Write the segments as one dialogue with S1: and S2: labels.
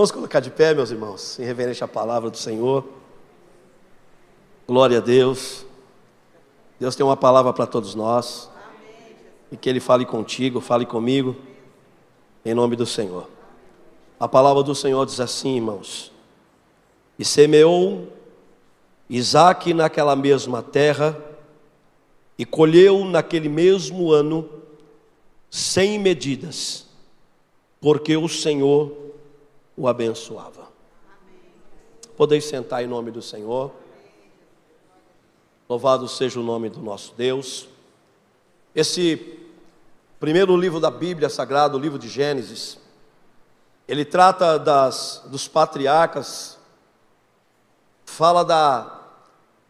S1: Vamos colocar de pé, meus irmãos, em reverência à palavra do Senhor. Glória a Deus. Deus tem uma palavra para todos nós. E que Ele fale contigo, fale comigo, em nome do Senhor. A palavra do Senhor diz assim, irmãos: E semeou Isaac naquela mesma terra, e colheu naquele mesmo ano, sem medidas, porque o Senhor o abençoava. Podeis sentar em nome do Senhor. Louvado seja o nome do nosso Deus. Esse primeiro livro da Bíblia Sagrada, o livro de Gênesis, ele trata das, dos patriarcas, fala da,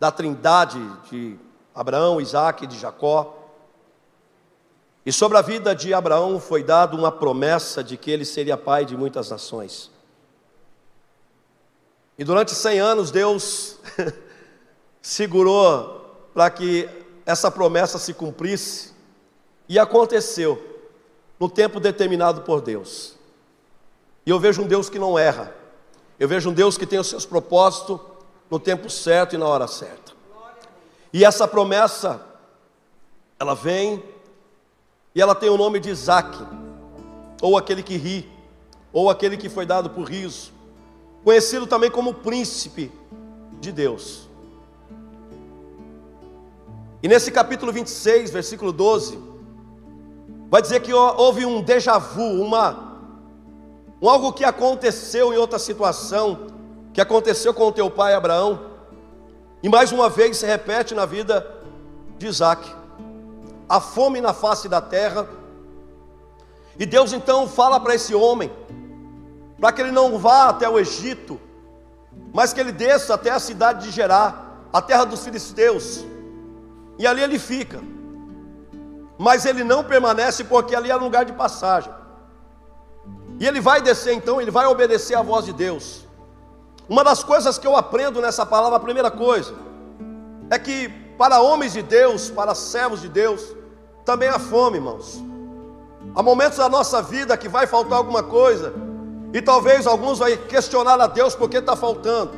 S1: da trindade de Abraão, Isaac e de Jacó. E sobre a vida de Abraão foi dada uma promessa de que ele seria pai de muitas nações. E durante 100 anos Deus segurou para que essa promessa se cumprisse, e aconteceu no tempo determinado por Deus. E eu vejo um Deus que não erra, eu vejo um Deus que tem os seus propósitos no tempo certo e na hora certa. E essa promessa, ela vem e ela tem o nome de Isaac, ou aquele que ri, ou aquele que foi dado por riso conhecido também como príncipe de Deus. E nesse capítulo 26, versículo 12, vai dizer que houve um déjà vu, uma, um algo que aconteceu em outra situação, que aconteceu com o teu pai Abraão, e mais uma vez se repete na vida de Isaac. A fome na face da terra, e Deus então fala para esse homem, para que ele não vá até o Egito, mas que ele desça até a cidade de Gerá, a terra dos filisteus, e ali ele fica. Mas ele não permanece porque ali é um lugar de passagem. E ele vai descer então, ele vai obedecer à voz de Deus. Uma das coisas que eu aprendo nessa palavra, a primeira coisa, é que para homens de Deus, para servos de Deus, também há fome, irmãos. Há momentos da nossa vida que vai faltar alguma coisa, e talvez alguns vai questionar a Deus porque está faltando.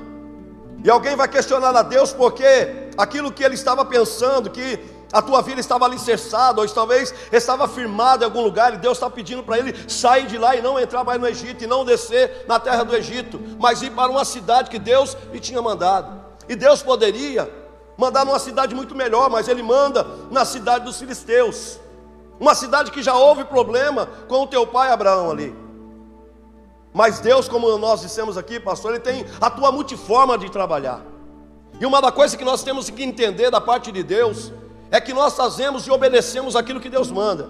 S1: E alguém vai questionar a Deus porque aquilo que ele estava pensando, que a tua vida estava alicerçada, ou talvez estava firmada em algum lugar, e Deus está pedindo para ele sair de lá e não entrar mais no Egito, e não descer na terra do Egito, mas ir para uma cidade que Deus lhe tinha mandado. E Deus poderia mandar numa cidade muito melhor, mas ele manda na cidade dos filisteus, uma cidade que já houve problema com o teu pai Abraão ali. Mas Deus, como nós dissemos aqui, pastor, Ele tem a tua multiforma de trabalhar. E uma da coisa que nós temos que entender da parte de Deus é que nós fazemos e obedecemos aquilo que Deus manda,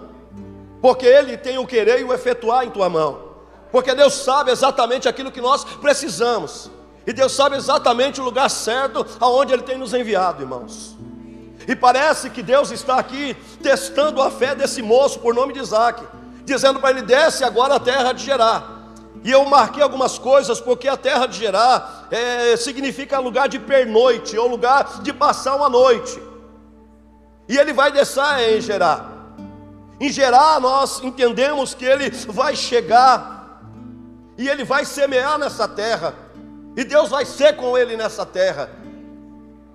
S1: porque Ele tem o querer e o efetuar em tua mão, porque Deus sabe exatamente aquilo que nós precisamos, e Deus sabe exatamente o lugar certo aonde Ele tem nos enviado, irmãos. E parece que Deus está aqui testando a fé desse moço por nome de Isaac, dizendo para ele: desce agora a terra de Gerar. E eu marquei algumas coisas, porque a terra de Gerá é, significa lugar de pernoite, ou lugar de passar uma noite. E ele vai descer em Gerá. Em Gerá nós entendemos que ele vai chegar, e ele vai semear nessa terra, e Deus vai ser com ele nessa terra.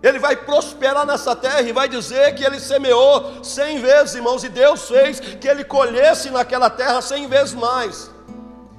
S1: Ele vai prosperar nessa terra e vai dizer que ele semeou cem vezes, irmãos, e Deus fez que ele colhesse naquela terra cem vezes mais.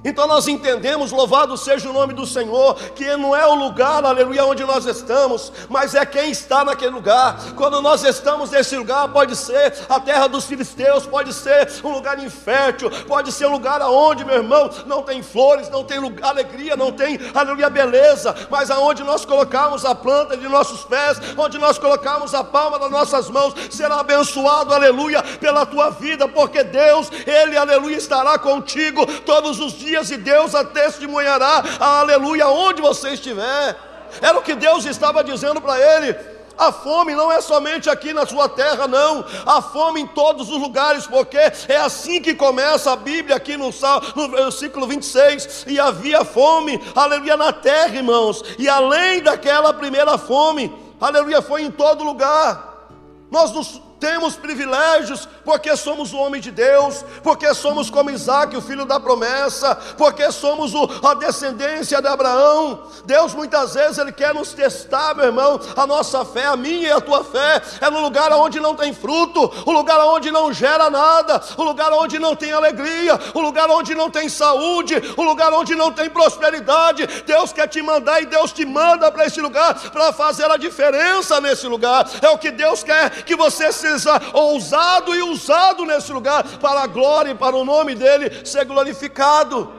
S1: Então nós entendemos, louvado seja o nome do Senhor, que não é o lugar, aleluia, onde nós estamos, mas é quem está naquele lugar. Quando nós estamos nesse lugar, pode ser a terra dos filisteus, pode ser um lugar infértil, pode ser um lugar aonde, meu irmão, não tem flores, não tem alegria, não tem, aleluia, beleza, mas aonde nós colocamos a planta de nossos pés, onde nós colocamos a palma das nossas mãos, será abençoado, aleluia, pela tua vida, porque Deus, Ele, aleluia, estará contigo todos os dias dias e Deus a testemunhará, aleluia, onde você estiver. Era o que Deus estava dizendo para ele. A fome não é somente aqui na sua terra, não. A fome em todos os lugares, porque é assim que começa a Bíblia aqui no, no versículo 26. E havia fome, aleluia, na terra, irmãos. E além daquela primeira fome, aleluia, foi em todo lugar. Nós nos temos privilégios porque somos o homem de Deus, porque somos como Isaac, o filho da promessa, porque somos o, a descendência de Abraão. Deus muitas vezes Ele quer nos testar, meu irmão, a nossa fé, a minha e a tua fé, é no lugar onde não tem fruto, o lugar onde não gera nada, o lugar onde não tem alegria, o lugar onde não tem saúde, o lugar onde não tem prosperidade. Deus quer te mandar e Deus te manda para esse lugar para fazer a diferença nesse lugar. É o que Deus quer que você se seja ousado e usado nesse lugar para a glória e para o nome dele ser glorificado.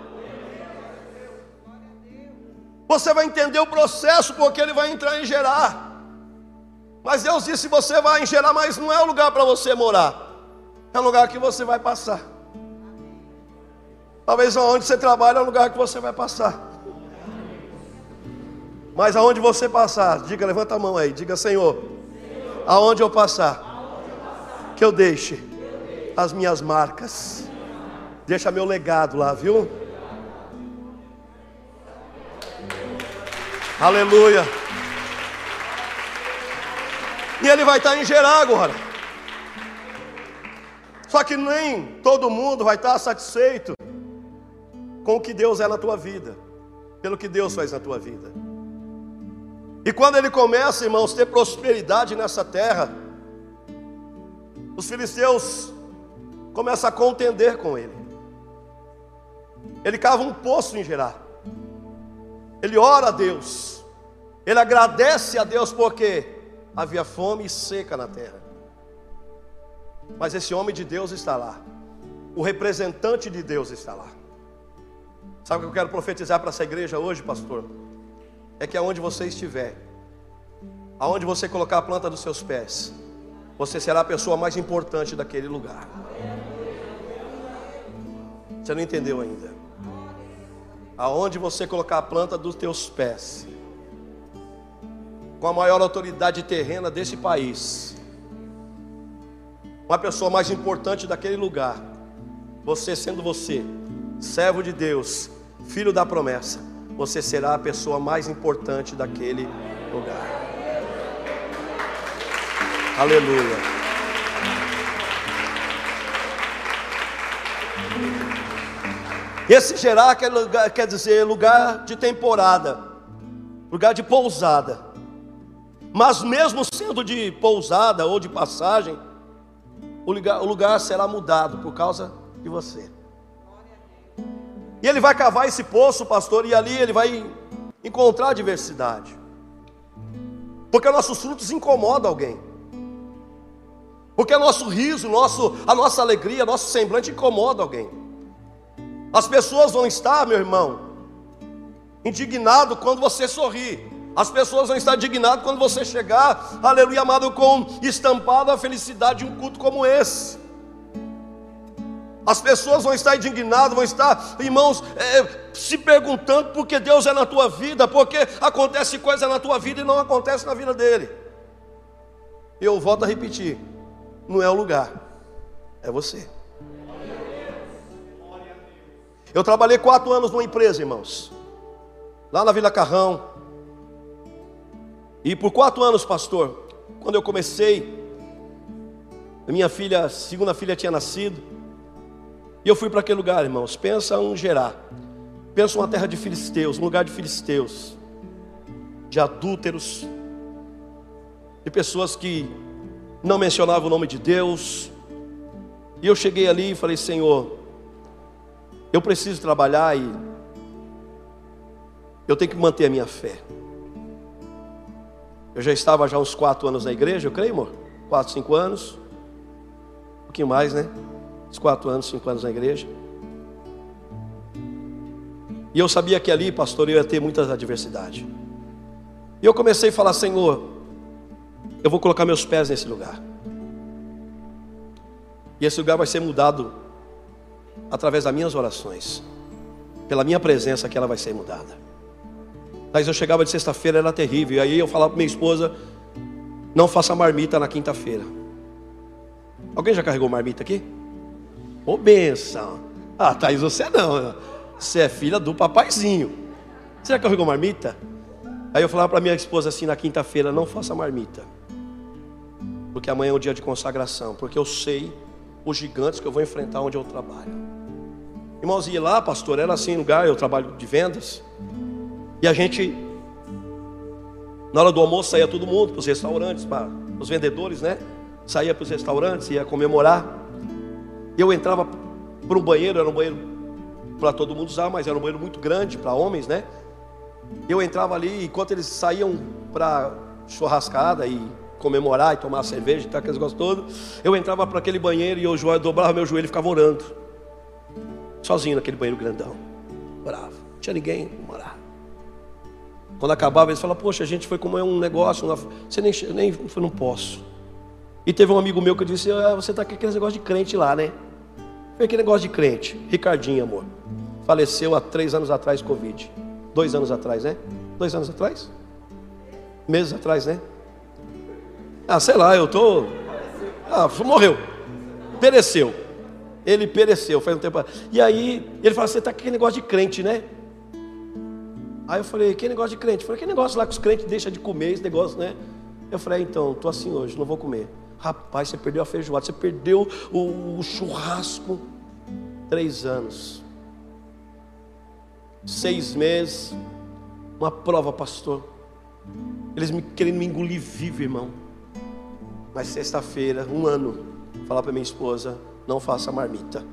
S1: Você vai entender o processo porque ele vai entrar em gerar. Mas Deus disse: você vai em gerar, mas não é o lugar para você morar, é o lugar que você vai passar. Talvez aonde você trabalha é o lugar que você vai passar. Mas aonde você passar, diga, levanta a mão aí, diga, Senhor, aonde eu passar, que eu deixe as minhas marcas. Deixa meu legado lá, viu? Aleluia. E ele vai estar em gerar agora. Só que nem todo mundo vai estar satisfeito com o que Deus é na tua vida, pelo que Deus faz na tua vida. E quando ele começa, irmãos, ter prosperidade nessa terra, os filisteus começam a contender com ele. Ele cava um poço em Gerar. Ele ora a Deus. Ele agradece a Deus porque havia fome e seca na terra. Mas esse homem de Deus está lá. O representante de Deus está lá. Sabe o que eu quero profetizar para essa igreja hoje, pastor? É que aonde você estiver, aonde você colocar a planta dos seus pés, você será a pessoa mais importante daquele lugar. Você não entendeu ainda? Aonde você colocar a planta dos teus pés, com a maior autoridade terrena desse país, uma pessoa mais importante daquele lugar, você sendo você, servo de Deus, filho da promessa, você será a pessoa mais importante daquele lugar. Aleluia. Esse Gerar quer, lugar, quer dizer lugar de temporada, lugar de pousada. Mas mesmo sendo de pousada ou de passagem, o lugar, o lugar será mudado por causa de você. E ele vai cavar esse poço, pastor, e ali ele vai encontrar diversidade. Porque nossos frutos incomodam alguém. Porque nosso riso, nosso, a nossa alegria, nosso semblante incomoda alguém. As pessoas vão estar, meu irmão, indignado quando você sorri. As pessoas vão estar indignadas quando você chegar, aleluia, amado, com estampado a felicidade de um culto como esse. As pessoas vão estar indignadas, vão estar, irmãos, é, se perguntando por que Deus é na tua vida, porque acontece coisa na tua vida e não acontece na vida dele. Eu volto a repetir: não é o lugar, é você. Eu trabalhei quatro anos numa empresa, irmãos, lá na Vila Carrão. E por quatro anos, pastor, quando eu comecei, minha filha, segunda filha tinha nascido, e eu fui para aquele lugar, irmãos. Pensa um gerar, pensa uma terra de filisteus, um lugar de filisteus, de adúlteros, de pessoas que não mencionava o nome de Deus. E eu cheguei ali e falei: Senhor, eu preciso trabalhar e eu tenho que manter a minha fé. Eu já estava já uns quatro anos na igreja, eu creio, amor? Quatro, cinco anos. Um pouquinho mais, né? Uns quatro anos, cinco anos na igreja. E eu sabia que ali, pastor, eu ia ter muitas adversidades. E eu comecei a falar, Senhor, eu vou colocar meus pés nesse lugar. E esse lugar vai ser mudado através das minhas orações. Pela minha presença que ela vai ser mudada. Mas eu chegava de sexta-feira, era terrível. E aí eu falava para minha esposa: não faça marmita na quinta-feira. Alguém já carregou marmita aqui? Ô benção. Ah, Thaís, você não. Você é filha do papaizinho. Você já carregou marmita? Aí eu falava para minha esposa assim na quinta-feira: não faça marmita. Porque amanhã é o dia de consagração, porque eu sei os gigantes que eu vou enfrentar onde eu trabalho. Irmãos, ia lá, pastor, era assim lugar, eu trabalho de vendas, e a gente, na hora do almoço, saía todo mundo para os restaurantes, para os vendedores, né? Saía para os restaurantes, ia comemorar. Eu entrava para um banheiro, era um banheiro para todo mundo usar, mas era um banheiro muito grande para homens, né? Eu entrava ali, enquanto eles saíam para churrascada e comemorar e tomar cerveja e tal, aqueles negócios todos, eu entrava para aquele banheiro e eu dobrava meu joelho e ficava orando. Sozinho naquele banheiro grandão. Orava. Não tinha ninguém morar. Quando acabava, eles falavam, poxa, a gente foi comer um negócio, uma... você nem, nem não posso. E teve um amigo meu que disse, ah, você está com aquele negócio de crente lá, né? Foi aquele negócio de crente. Ricardinho, amor. Faleceu há três anos atrás, Covid. Dois anos atrás, né? Dois anos atrás? Meses atrás, né? Ah, sei lá, eu tô. Ah, morreu. Pereceu. Ele pereceu, faz um tempo. E aí, ele falou: Você está com aquele negócio de crente, né? Aí eu falei: Que negócio de crente? Eu falei: Que negócio lá que os crentes deixam de comer esse negócio, né? Eu falei: ah, Então, estou assim hoje, não vou comer. Rapaz, você perdeu a feijoada, você perdeu o, o churrasco. Três anos. Seis meses. Uma prova, pastor. Eles me querendo me engolir vivo, irmão. Mas sexta-feira, um ano, falar para minha esposa: não faça marmita.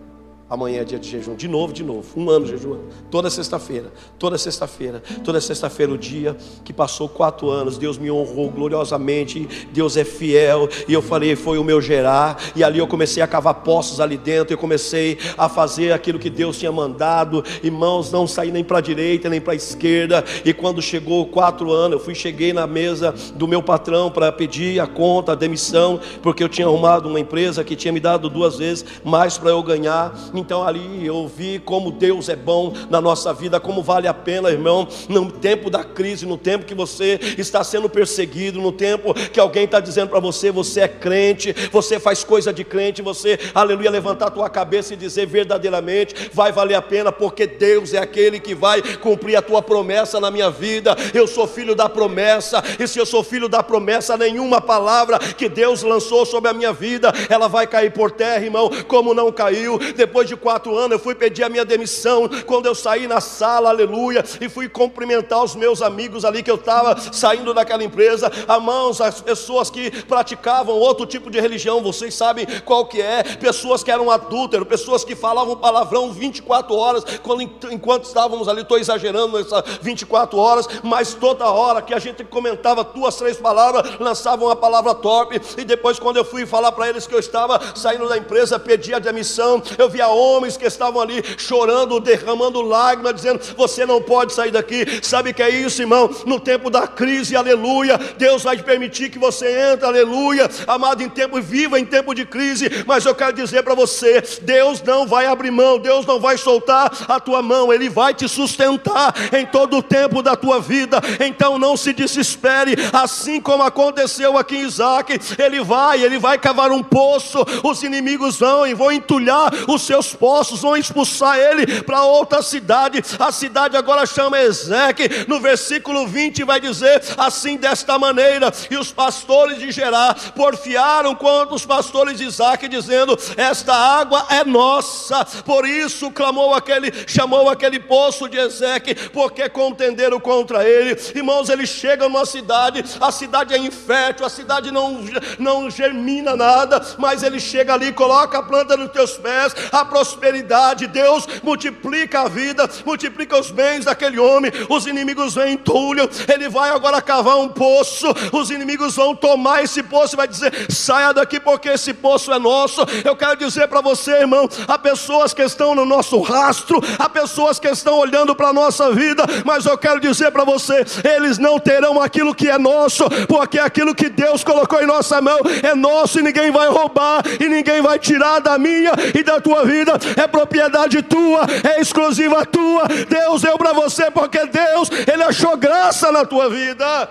S1: Amanhã é dia de jejum, de novo, de novo, um ano jejuando, toda sexta-feira, toda sexta-feira, toda sexta-feira, o dia que passou quatro anos, Deus me honrou gloriosamente, Deus é fiel, e eu falei, foi o meu gerar, e ali eu comecei a cavar poços ali dentro, eu comecei a fazer aquilo que Deus tinha mandado, irmãos, não saí nem para a direita, nem para a esquerda, e quando chegou quatro anos, eu fui, cheguei na mesa do meu patrão para pedir a conta, a demissão, porque eu tinha arrumado uma empresa que tinha me dado duas vezes mais para eu ganhar, então ali eu vi como Deus é bom na nossa vida, como vale a pena, irmão, no tempo da crise, no tempo que você está sendo perseguido, no tempo que alguém está dizendo para você, você é crente, você faz coisa de crente, você, aleluia, levantar a tua cabeça e dizer verdadeiramente, vai valer a pena, porque Deus é aquele que vai cumprir a tua promessa na minha vida. Eu sou filho da promessa, e se eu sou filho da promessa, nenhuma palavra que Deus lançou sobre a minha vida, ela vai cair por terra, irmão, como não caiu depois de quatro anos, eu fui pedir a minha demissão. Quando eu saí na sala, aleluia, e fui cumprimentar os meus amigos ali que eu estava saindo daquela empresa, a mãos, as pessoas que praticavam outro tipo de religião, vocês sabem qual que é, pessoas que eram adúlteros, pessoas que falavam palavrão 24 horas, quando, enquanto estávamos ali, estou exagerando nessas 24 horas, mas toda hora que a gente comentava duas, três palavras, lançavam uma palavra top, e depois quando eu fui falar para eles que eu estava saindo da empresa, pedi a demissão, eu vi a homens que estavam ali chorando, derramando lágrimas, dizendo: Você não pode sair daqui. Sabe o que é isso, irmão? No tempo da crise, aleluia, Deus vai permitir que você entre, aleluia, amado, em tempo, viva em tempo de crise. Mas eu quero dizer para você: Deus não vai abrir mão, Deus não vai soltar a tua mão, Ele vai te sustentar em todo o tempo da tua vida. Então não se desespere, assim como aconteceu aqui em Isaac, ele vai, ele vai cavar um poço, os inimigos vão e vão entulhar os seus seus poços, vão expulsar ele para outra cidade. A cidade agora chama Ezeque. No versículo 20 vai dizer assim desta maneira: E os pastores de Gerar porfiaram contra os pastores de Isaac, dizendo: Esta água é nossa. Por isso clamou aquele, chamou aquele poço de Ezeque, porque contenderam contra ele. Irmãos, ele chega numa cidade, a cidade é infértil, a cidade não, não germina nada, mas ele chega ali, coloca a planta nos teus pés, a prosperidade, Deus multiplica a vida, multiplica os bens daquele homem. Os inimigos vêm entulham, ele vai agora cavar um poço. Os inimigos vão tomar esse poço e vai dizer: saia daqui porque esse poço é nosso. Eu quero dizer para você, irmão, há pessoas que estão no nosso rastro, há pessoas que estão olhando para a nossa vida, mas eu quero dizer para você: eles não terão aquilo que é nosso, porque aquilo que Deus colocou em nossa mão é nosso e ninguém vai roubar e ninguém vai tirar da minha e da tua vida vida é propriedade tua, é exclusiva tua. Deus deu para você porque Deus, Ele achou graça na tua vida.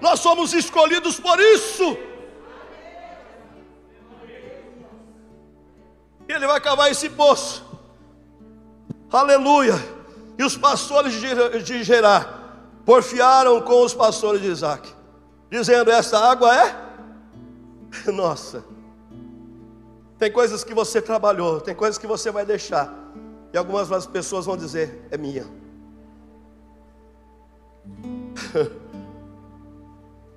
S1: Nós somos escolhidos por isso. Ele vai cavar esse poço. Aleluia. E os pastores de Gerar porfiaram com os pastores de Isaac, dizendo: Esta água é Nossa, tem coisas que você trabalhou, tem coisas que você vai deixar, e algumas pessoas vão dizer: é minha.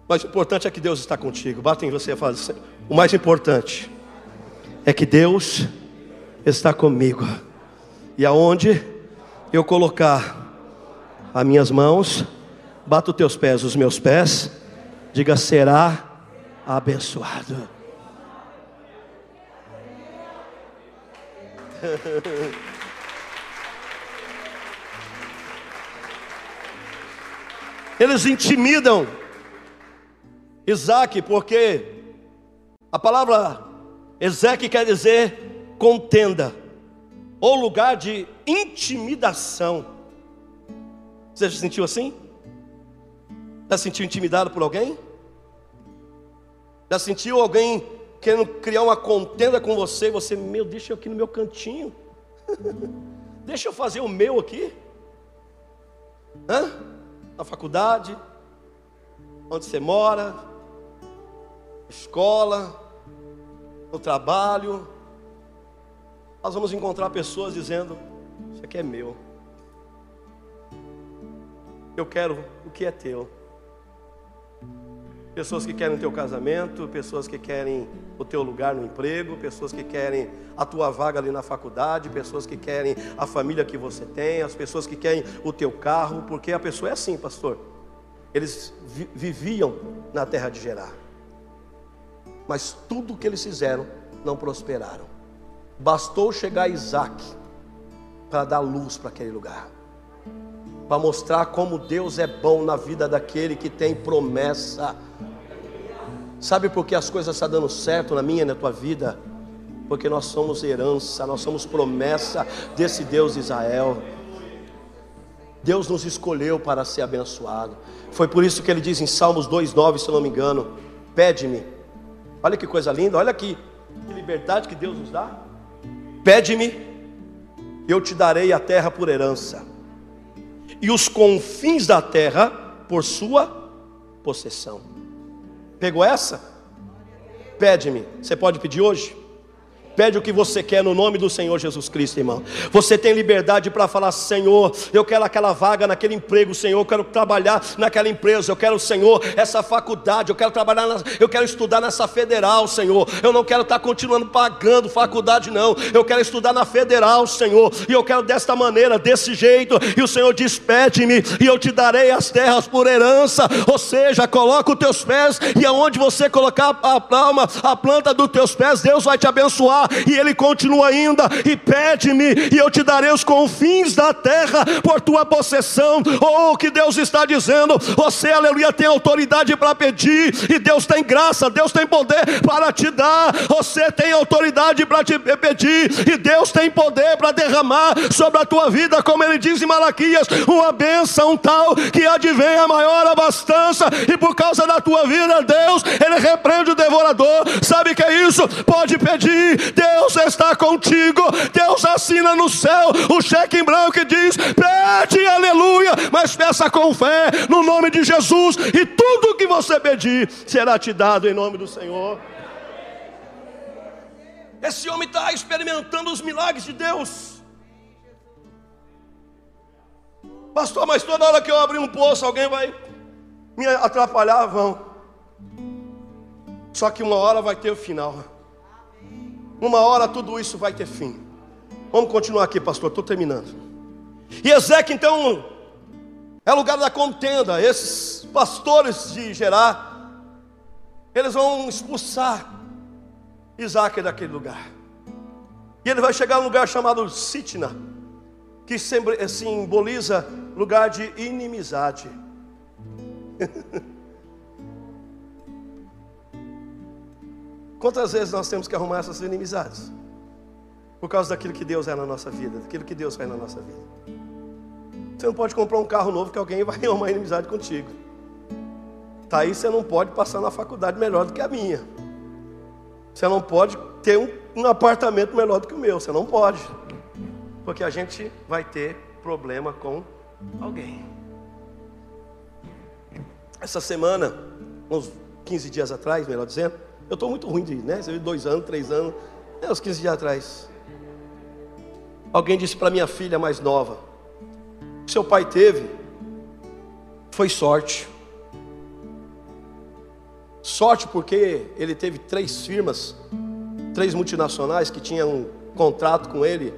S1: Mas o importante é que Deus está contigo. Bata em você e fala assim, o mais importante é que Deus está comigo. E aonde eu colocar as minhas mãos, bata os teus pés, os meus pés, diga será abençoado. Eles intimidam Isaac, porque a palavra Ezequiel quer dizer contenda, ou lugar de intimidação. Você se sentiu assim? Já sentiu intimidado por alguém? Já sentiu alguém querendo criar uma contenda com você? Você, meu, deixa eu aqui no meu cantinho. deixa eu fazer o meu aqui. Hã? Na faculdade, onde você mora, escola, no trabalho, nós vamos encontrar pessoas dizendo: Isso aqui é meu. Eu quero o que é teu. Pessoas que querem o teu casamento, pessoas que querem o teu lugar no emprego, pessoas que querem a tua vaga ali na faculdade, pessoas que querem a família que você tem, as pessoas que querem o teu carro, porque a pessoa é assim, pastor. Eles viviam na terra de Gerar mas tudo o que eles fizeram não prosperaram. Bastou chegar Isaac para dar luz para aquele lugar, para mostrar como Deus é bom na vida daquele que tem promessa. Sabe por que as coisas estão dando certo na minha e na tua vida? Porque nós somos herança, nós somos promessa desse Deus de Israel. Deus nos escolheu para ser abençoado. Foi por isso que ele diz em Salmos 2,9, se eu não me engano: Pede-me Olha que coisa linda, olha que, que liberdade que Deus nos dá. Pede-me, eu te darei a terra por herança, e os confins da terra por sua possessão. Pegou essa? Pede-me. Você pode pedir hoje? Pede o que você quer no nome do Senhor Jesus Cristo, irmão. Você tem liberdade para falar: Senhor, eu quero aquela vaga naquele emprego, Senhor, eu quero trabalhar naquela empresa, eu quero, Senhor, essa faculdade, eu quero trabalhar, na, eu quero estudar nessa federal, Senhor. Eu não quero estar continuando pagando faculdade, não. Eu quero estudar na federal, Senhor. E eu quero desta maneira, desse jeito. E o Senhor diz: Pede-me, e eu te darei as terras por herança. Ou seja, coloca os teus pés, e aonde você colocar a palma, a planta dos teus pés, Deus vai te abençoar e ele continua ainda: e pede-me, e eu te darei os confins da terra por tua possessão. Oh, que Deus está dizendo: você, aleluia, tem autoridade para pedir, e Deus tem graça, Deus tem poder para te dar. Você tem autoridade para te pedir, e Deus tem poder para derramar sobre a tua vida, como ele diz em Malaquias: uma bênção tal que advém a maior abastança, e por causa da tua vida, Deus, ele repreende o devorador. Sabe que é isso? Pode pedir, Deus está contigo. Deus assina no céu o cheque em branco e diz: pede, aleluia, mas peça com fé no nome de Jesus, e tudo que você pedir será te dado em nome do Senhor. Esse homem está experimentando os milagres de Deus. Pastor, mas toda hora que eu abrir um poço, alguém vai me atrapalhar? Vão. Só que uma hora vai ter o final. Uma hora tudo isso vai ter fim. Vamos continuar aqui, pastor, estou terminando. E Ezequiel, então, é lugar da contenda. Esses pastores de Gerar, eles vão expulsar Isaac daquele lugar. E ele vai chegar a um lugar chamado Sitna, que simboliza lugar de inimizade. Quantas vezes nós temos que arrumar essas inimizades? Por causa daquilo que Deus é na nossa vida, daquilo que Deus faz na nossa vida. Você não pode comprar um carro novo que alguém vai arrumar inimizade contigo. Tá aí você não pode passar na faculdade melhor do que a minha. Você não pode ter um, um apartamento melhor do que o meu. Você não pode. Porque a gente vai ter problema com alguém. Essa semana, uns 15 dias atrás, melhor dizendo, Eu estou muito ruim de, né? Você dois anos, três anos, é, uns 15 dias atrás. Alguém disse para minha filha mais nova: o seu pai teve foi sorte. Sorte porque ele teve três firmas, três multinacionais que tinham um contrato com ele.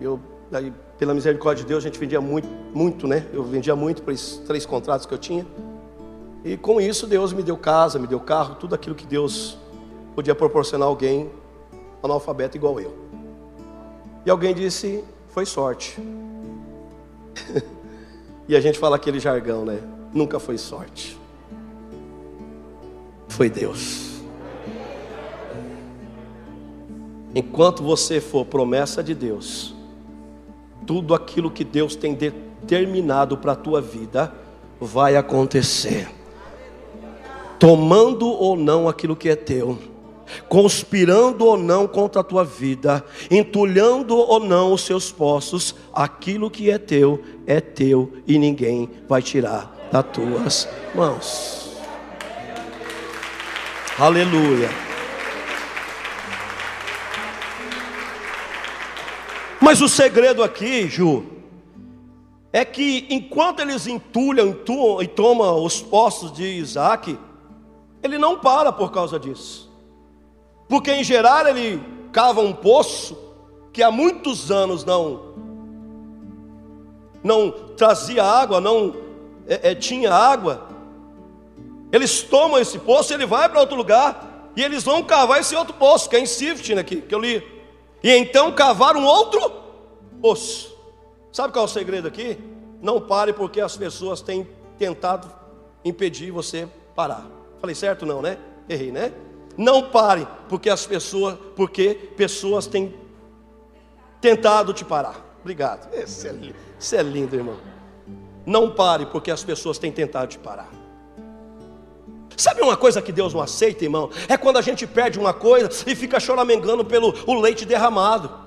S1: Eu, aí, pela misericórdia de Deus, a gente vendia muito, muito, né? Eu vendia muito para esses três contratos que eu tinha. E com isso Deus me deu casa, me deu carro, tudo aquilo que Deus podia proporcionar a alguém analfabeto igual eu. E alguém disse, foi sorte. e a gente fala aquele jargão, né? Nunca foi sorte. Foi Deus. Enquanto você for promessa de Deus, tudo aquilo que Deus tem determinado para a tua vida vai acontecer. Tomando ou não aquilo que é teu conspirando ou não contra a tua vida, entulhando ou não os seus poços, aquilo que é teu é teu e ninguém vai tirar das tuas mãos. Aleluia. Mas o segredo aqui, Ju, é que enquanto eles entulham e tomam os poços de Isaac, ele não para por causa disso. Porque em geral ele cava um poço que há muitos anos não não trazia água, não é, é, tinha água. Eles tomam esse poço, ele vai para outro lugar e eles vão cavar esse outro poço, que é em Siftin aqui, que eu li. E então cavar um outro poço. Sabe qual é o segredo aqui? Não pare porque as pessoas têm tentado impedir você parar. Falei certo não, né? Errei, né? Não pare, porque as pessoas, porque pessoas têm tentado te parar. Obrigado. Isso é, isso é lindo, irmão. Não pare, porque as pessoas têm tentado te parar. Sabe uma coisa que Deus não aceita, irmão? É quando a gente perde uma coisa e fica choramengando pelo o leite derramado.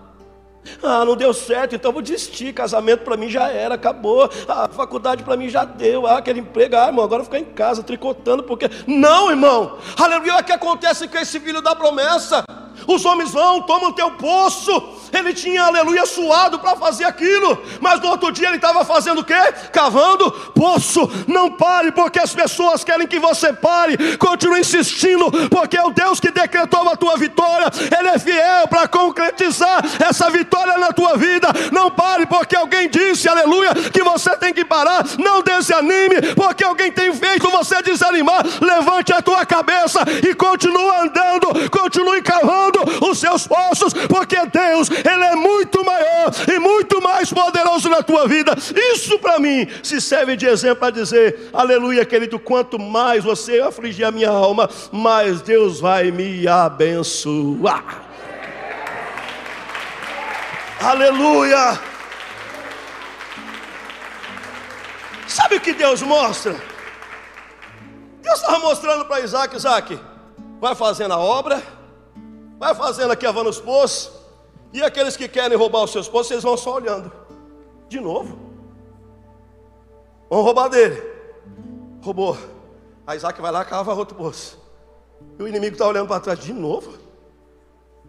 S1: Ah, não deu certo, então vou desistir. Casamento para mim já era, acabou. A faculdade para mim já deu. Ah, aquele emprego, ah, irmão, agora ficar em casa tricotando, porque. Não, irmão. Aleluia, o que acontece com esse filho da promessa? Os homens vão, tomam teu poço. Ele tinha, aleluia, suado para fazer aquilo. Mas no outro dia ele estava fazendo o quê? Cavando poço. Não pare, porque as pessoas querem que você pare. Continue insistindo, porque é o Deus que decretou a tua vitória. Ele é fiel para concretizar essa vitória na tua vida. Não pare, porque alguém disse, aleluia, que você tem que parar. Não desanime, porque alguém tem feito você desanimar. Levante a tua cabeça e continue andando, continue cavando os seus poços, porque Deus, Ele é muito maior e muito mais poderoso na tua vida. Isso para mim se serve de exemplo para dizer, aleluia, querido, quanto mais você afligir a minha alma, mais Deus vai me abençoar. Aleluia! Sabe o que Deus mostra? Deus estava mostrando para Isaac, Isaac, vai fazendo a obra, Vai fazendo aqui a nos poços. E aqueles que querem roubar os seus poços, eles vão só olhando. De novo. Vão roubar dele. Roubou. A Isaac vai lá e cava outro poço. E o inimigo está olhando para trás de novo.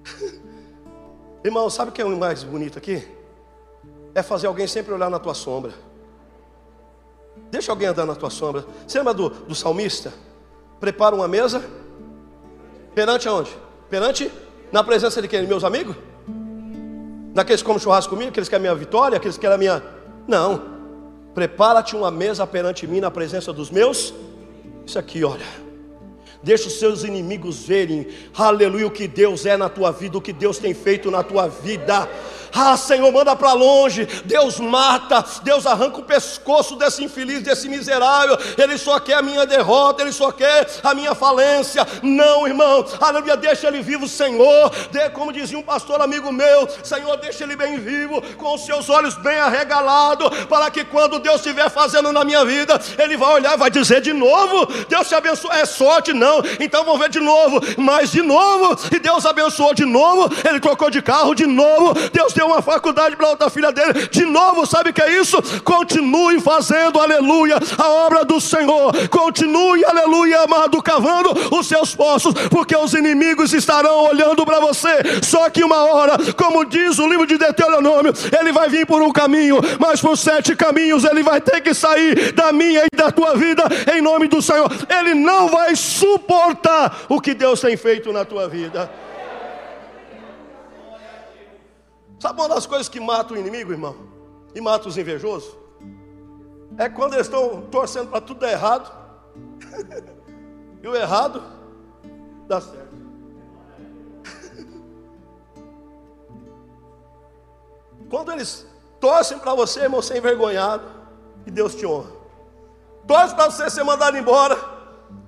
S1: Irmão, sabe o que é o mais bonito aqui? É fazer alguém sempre olhar na tua sombra. Deixa alguém andar na tua sombra. Você lembra do, do salmista? Prepara uma mesa. Perante aonde? Perante, na presença de quem? Meus amigos? Daqueles que comem churrasco comigo, aqueles que querem a minha vitória, aqueles que querem a minha. Não. Prepara-te uma mesa perante mim na presença dos meus. Isso aqui, olha. Deixa os seus inimigos verem, aleluia, o que Deus é na tua vida, o que Deus tem feito na tua vida. Ah, Senhor, manda para longe. Deus mata, Deus arranca o pescoço desse infeliz, desse miserável. Ele só quer a minha derrota, ele só quer a minha falência. Não, irmão, aleluia, deixa ele vivo, Senhor. De, como dizia um pastor amigo meu, Senhor, deixa ele bem vivo, com os seus olhos bem arregalados, para que quando Deus estiver fazendo na minha vida, ele vai olhar e vai dizer de novo: Deus te abençoe. É sorte, não. Então vamos ver de novo, mas de novo. E Deus abençoou de novo. Ele trocou de carro de novo. Deus deu uma faculdade para outra filha dele. De novo, sabe o que é isso? Continue fazendo, aleluia, a obra do Senhor. Continue, aleluia, amado, cavando os seus poços, porque os inimigos estarão olhando para você. Só que uma hora, como diz o livro de Deuteronômio, ele vai vir por um caminho, mas por sete caminhos ele vai ter que sair da minha e da tua vida, em nome do Senhor. Ele não vai suportar o que Deus tem feito na tua vida. Sabe uma das coisas que mata o inimigo, irmão? E mata os invejosos? É quando eles estão torcendo para tudo dar errado. e o errado dá certo. Quando eles torcem para você, irmão, ser envergonhado, e Deus te honra. Torce para você ser mandado embora.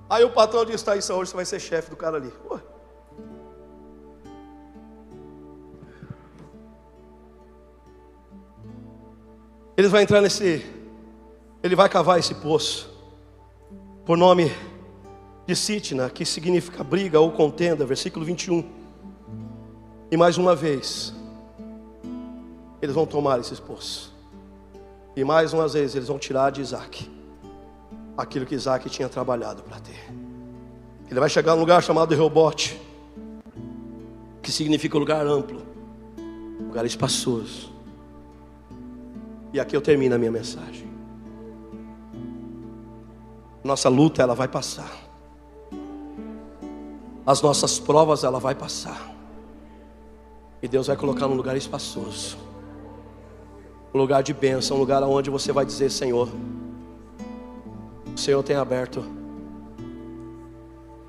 S1: Aí o patrão diz: está aí, hoje você vai ser chefe do cara ali. Ué. Ele vai entrar nesse, ele vai cavar esse poço, por nome de Sitna, que significa briga ou contenda, versículo 21. E mais uma vez, eles vão tomar esses poços, e mais uma vez eles vão tirar de Isaac aquilo que Isaac tinha trabalhado para ter. Ele vai chegar num lugar chamado Reobote, que significa lugar amplo, lugar espaçoso. E aqui eu termino a minha mensagem. Nossa luta ela vai passar. As nossas provas ela vai passar. E Deus vai colocar num lugar espaçoso. Um lugar de bênção, um lugar onde você vai dizer, Senhor, o Senhor tem aberto.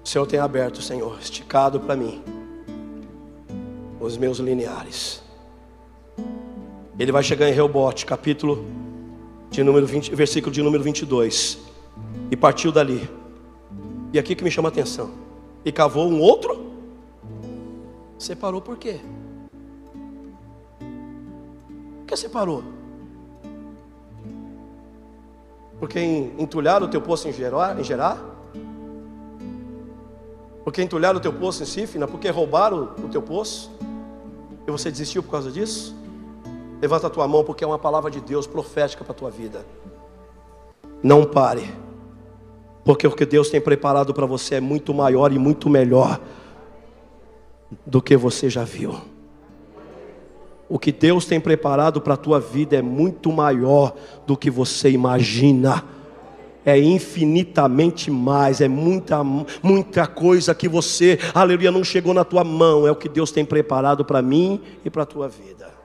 S1: O Senhor tem aberto, Senhor, esticado para mim os meus lineares. Ele vai chegar em Reobote, capítulo de número 20, versículo de número 22. E partiu dali. E aqui que me chama a atenção. E cavou um outro. Separou por quê? Por que separou? Porque entulharam o teu poço em Gerar? Em Gerar? Porque entulharam o teu poço em Sifna? Porque roubaram o teu poço? E você desistiu por causa disso? Levanta a tua mão porque é uma palavra de Deus profética para a tua vida. Não pare. Porque o que Deus tem preparado para você é muito maior e muito melhor do que você já viu. O que Deus tem preparado para a tua vida é muito maior do que você imagina. É infinitamente mais, é muita, muita coisa que você, aleluia, não chegou na tua mão. É o que Deus tem preparado para mim e para a tua vida.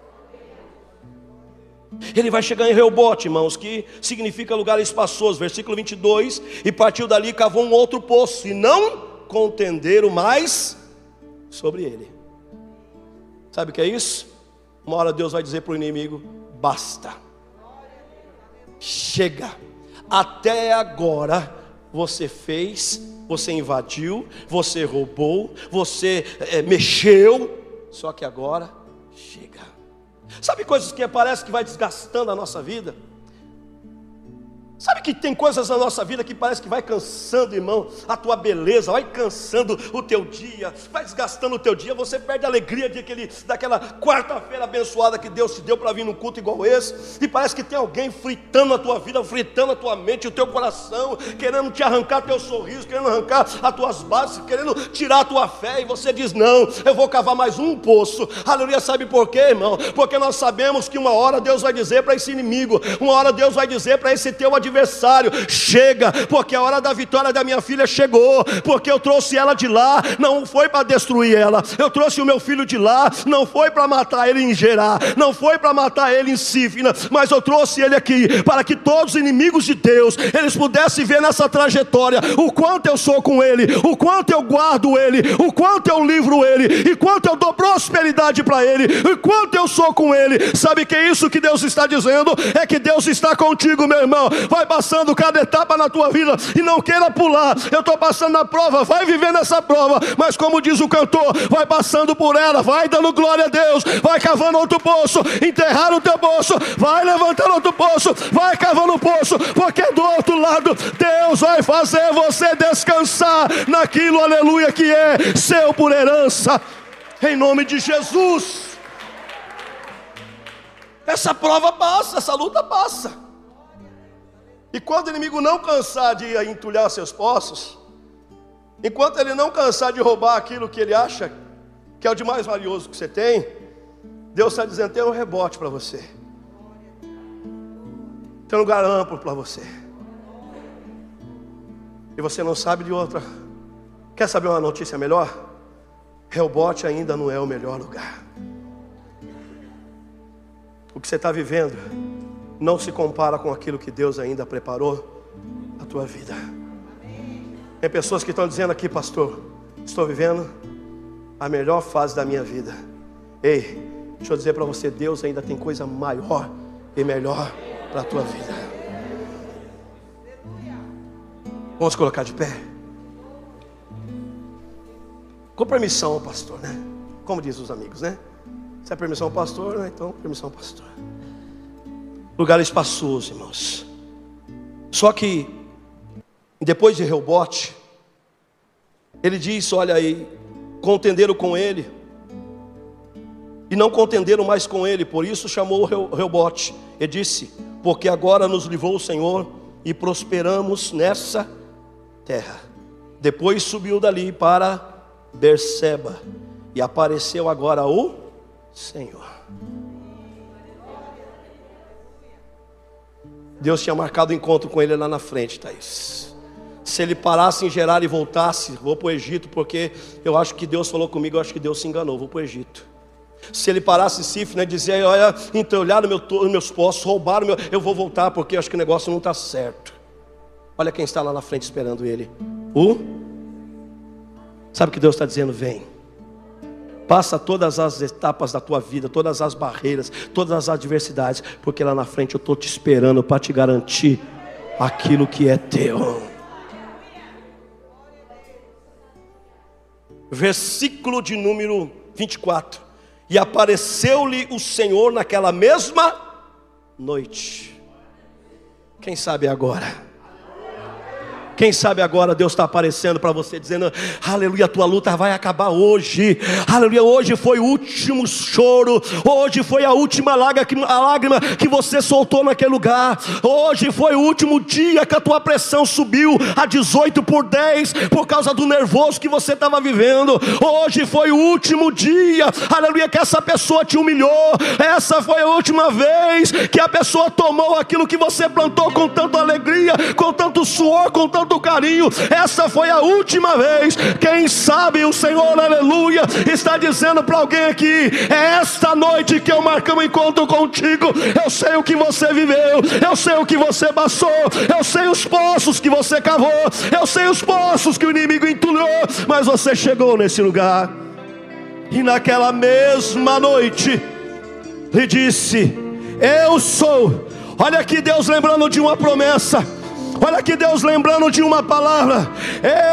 S1: Ele vai chegar em Reobote, irmãos, que significa lugar espaçoso, versículo 22. E partiu dali e cavou um outro poço, e não contenderam mais sobre ele. Sabe o que é isso? Uma hora Deus vai dizer para o inimigo: basta, chega, até agora você fez, você invadiu, você roubou, você é, mexeu, só que agora chega. Sabe coisas que parece que vai desgastando a nossa vida? Sabe que tem coisas na nossa vida que parece que vai cansando, irmão, a tua beleza, vai cansando o teu dia, vai desgastando o teu dia, você perde a alegria de aquele, daquela quarta-feira abençoada que Deus te deu para vir num culto igual esse, e parece que tem alguém fritando a tua vida, fritando a tua mente, o teu coração, querendo te arrancar teu sorriso, querendo arrancar as tuas bases, querendo tirar a tua fé, e você diz: Não, eu vou cavar mais um poço, aleluia, sabe por quê, irmão? Porque nós sabemos que uma hora Deus vai dizer para esse inimigo, uma hora Deus vai dizer para esse teu adversário, chega, porque a hora da vitória da minha filha chegou, porque eu trouxe ela de lá, não foi para destruir ela, eu trouxe o meu filho de lá, não foi para matar ele em Gerar, não foi para matar ele em Sífina, mas eu trouxe ele aqui para que todos os inimigos de Deus eles pudessem ver nessa trajetória o quanto eu sou com ele, o quanto eu guardo ele, o quanto eu livro ele, e quanto eu dou prosperidade para ele, e quanto eu sou com ele. Sabe que é isso que Deus está dizendo? É que Deus está contigo, meu irmão. Vai passando cada etapa na tua vida e não queira pular. Eu estou passando na prova, vai vivendo essa prova, mas como diz o cantor, vai passando por ela, vai dando glória a Deus, vai cavando outro poço, enterrar o teu poço, vai levantando outro poço, vai cavando o poço, porque do outro lado Deus vai fazer você descansar naquilo, aleluia, que é seu por herança, em nome de Jesus. Essa prova passa, essa luta passa. E quando o inimigo não cansar de entulhar seus poços, enquanto ele não cansar de roubar aquilo que ele acha que é o de mais valioso que você tem, Deus está dizendo: tem um rebote para você, tem um lugar amplo para você, e você não sabe de outra. Quer saber uma notícia melhor? Rebote ainda não é o melhor lugar. O que você está vivendo não se compara com aquilo que Deus ainda preparou a tua vida. Tem pessoas que estão dizendo aqui, pastor, estou vivendo a melhor fase da minha vida. Ei, deixa eu dizer para você, Deus ainda tem coisa maior e melhor para a tua vida. Vamos colocar de pé. Com permissão, pastor, né? Como diz os amigos, né? Se é permissão, pastor, né? então permissão, pastor. Lugar espaçoso, irmãos. Só que depois de Reubote, ele diz: Olha aí, contenderam com ele e não contenderam mais com ele, por isso chamou Reubote e disse: Porque agora nos livrou o Senhor e prosperamos nessa terra. Depois subiu dali para Berseba e apareceu agora o Senhor. Deus tinha marcado o encontro com ele lá na frente, Thaís. Se ele parasse em Gerar e voltasse, vou para o Egito, porque eu acho que Deus falou comigo, eu acho que Deus se enganou, vou para o Egito. Se ele parasse em Sifne e dizer, olha, entulharam meu, meus postos, roubaram meu, eu vou voltar, porque eu acho que o negócio não está certo. Olha quem está lá na frente esperando ele. O? Sabe o que Deus está dizendo? Vem. Passa todas as etapas da tua vida, todas as barreiras, todas as adversidades, porque lá na frente eu estou te esperando para te garantir aquilo que é teu. Versículo de número 24. E apareceu-lhe o Senhor naquela mesma noite. Quem sabe agora? Quem sabe agora Deus está aparecendo para você, dizendo: Aleluia, a tua luta vai acabar hoje. Aleluia, hoje foi o último choro. Hoje foi a última lágrima que você soltou naquele lugar. Hoje foi o último dia que a tua pressão subiu a 18 por 10 por causa do nervoso que você estava vivendo. Hoje foi o último dia, aleluia, que essa pessoa te humilhou. Essa foi a última vez que a pessoa tomou aquilo que você plantou com tanta alegria, com tanto suor, com tanto do carinho. Essa foi a última vez. Quem sabe o Senhor, aleluia, está dizendo para alguém aqui: é esta noite que eu marco um encontro contigo. Eu sei o que você viveu, eu sei o que você passou, eu sei os poços que você cavou, eu sei os poços que o inimigo entulhou, mas você chegou nesse lugar. E naquela mesma noite, lhe disse: Eu sou. Olha aqui Deus lembrando de uma promessa. Olha aqui Deus lembrando de uma palavra: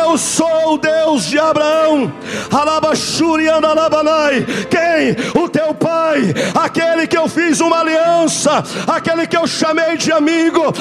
S1: Eu sou o Deus de Abraão. Quem? O teu pai, aquele que eu fiz aliança, aquele que eu chamei de amigo.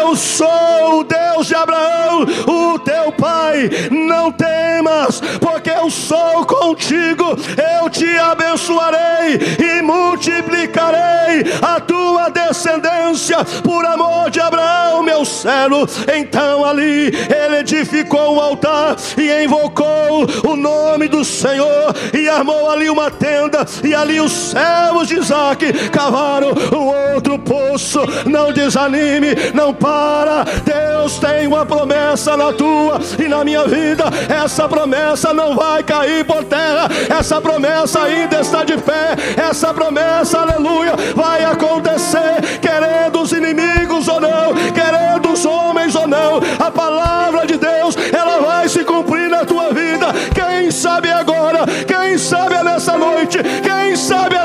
S1: Eu sou o Deus de Abraão, o teu pai. Não temas, porque eu sou contigo. Eu te abençoarei e multiplicarei a tua descendência por amor de Abraão, meu servo então ali ele edificou um altar e invocou o nome do Senhor e armou ali uma tenda. E ali os servos de Isaac cavaram um outro poço. Não desanime, não para. Deus tem uma promessa na tua e na minha vida. Essa promessa não vai cair por terra. Essa promessa ainda está de pé. Essa promessa, aleluia, vai acontecer. Querendo os inimigos ou não, querendo os homens ou não, a palavra de Deus, ela vai se cumprir na tua vida. Quem sabe agora, quem sabe é nessa noite, quem sabe é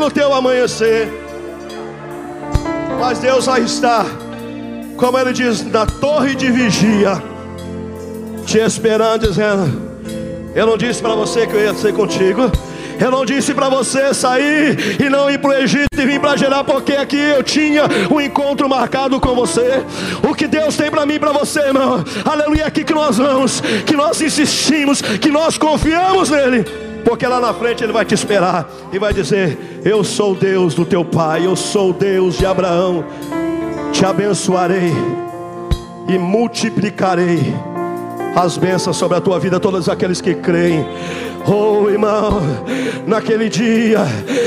S1: pelo teu amanhecer. Mas Deus vai estar, como ele diz, na torre de vigia, te esperando, dizendo: Eu não disse para você que eu ia ser contigo. Eu não disse para você sair e não ir para o Egito e vir para Gerar, porque aqui eu tinha um encontro marcado com você. O que Deus tem para mim e para você, irmão. Aleluia, é aqui que nós vamos, que nós insistimos, que nós confiamos nele. Porque lá na frente Ele vai te esperar e vai dizer: Eu sou Deus do teu pai, eu sou Deus de Abraão, te abençoarei e multiplicarei as bênçãos sobre a tua vida, todos aqueles que creem. Oh irmão, naquele dia,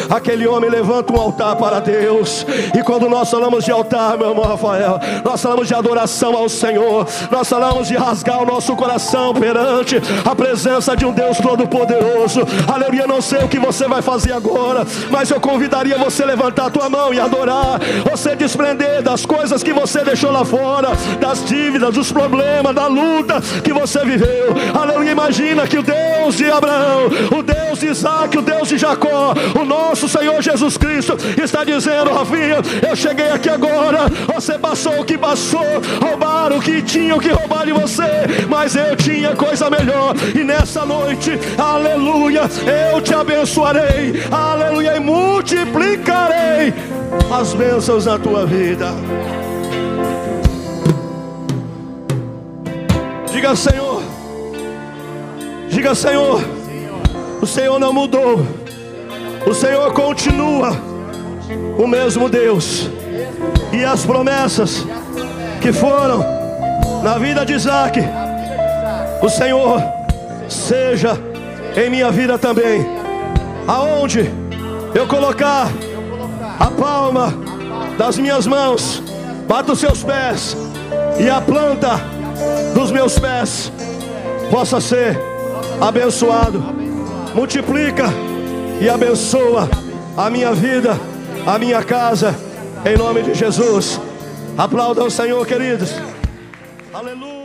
S1: aquele homem levanta um altar para Deus. E quando nós falamos de altar, meu irmão Rafael, nós falamos de adoração ao Senhor, nós falamos de rasgar o nosso coração perante a presença de um Deus Todo-Poderoso. Aleluia, não sei o que você vai fazer agora, mas eu convidaria você a levantar a tua mão e adorar, você desprender das coisas que você deixou lá fora, das dívidas, dos problemas, da luta que você viveu. Aleluia, imagina que o Deus de Abraão o Deus de Isaac, o Deus de Jacó, o nosso Senhor Jesus Cristo está dizendo: Rafinha, eu cheguei aqui agora, você passou o que passou, roubaram o que tinham que roubar de você, mas eu tinha coisa melhor, e nessa noite, aleluia, eu te abençoarei, aleluia, e multiplicarei as bênçãos na tua vida. Diga, Senhor. Diga, Senhor. O Senhor não mudou. O Senhor continua o mesmo Deus. E as promessas que foram na vida de Isaac, o Senhor seja em minha vida também. Aonde eu colocar a palma das minhas mãos, bata os seus pés e a planta dos meus pés possa ser abençoado multiplica e abençoa a minha vida, a minha casa, em nome de Jesus. Aplaudam o Senhor, queridos. Aleluia.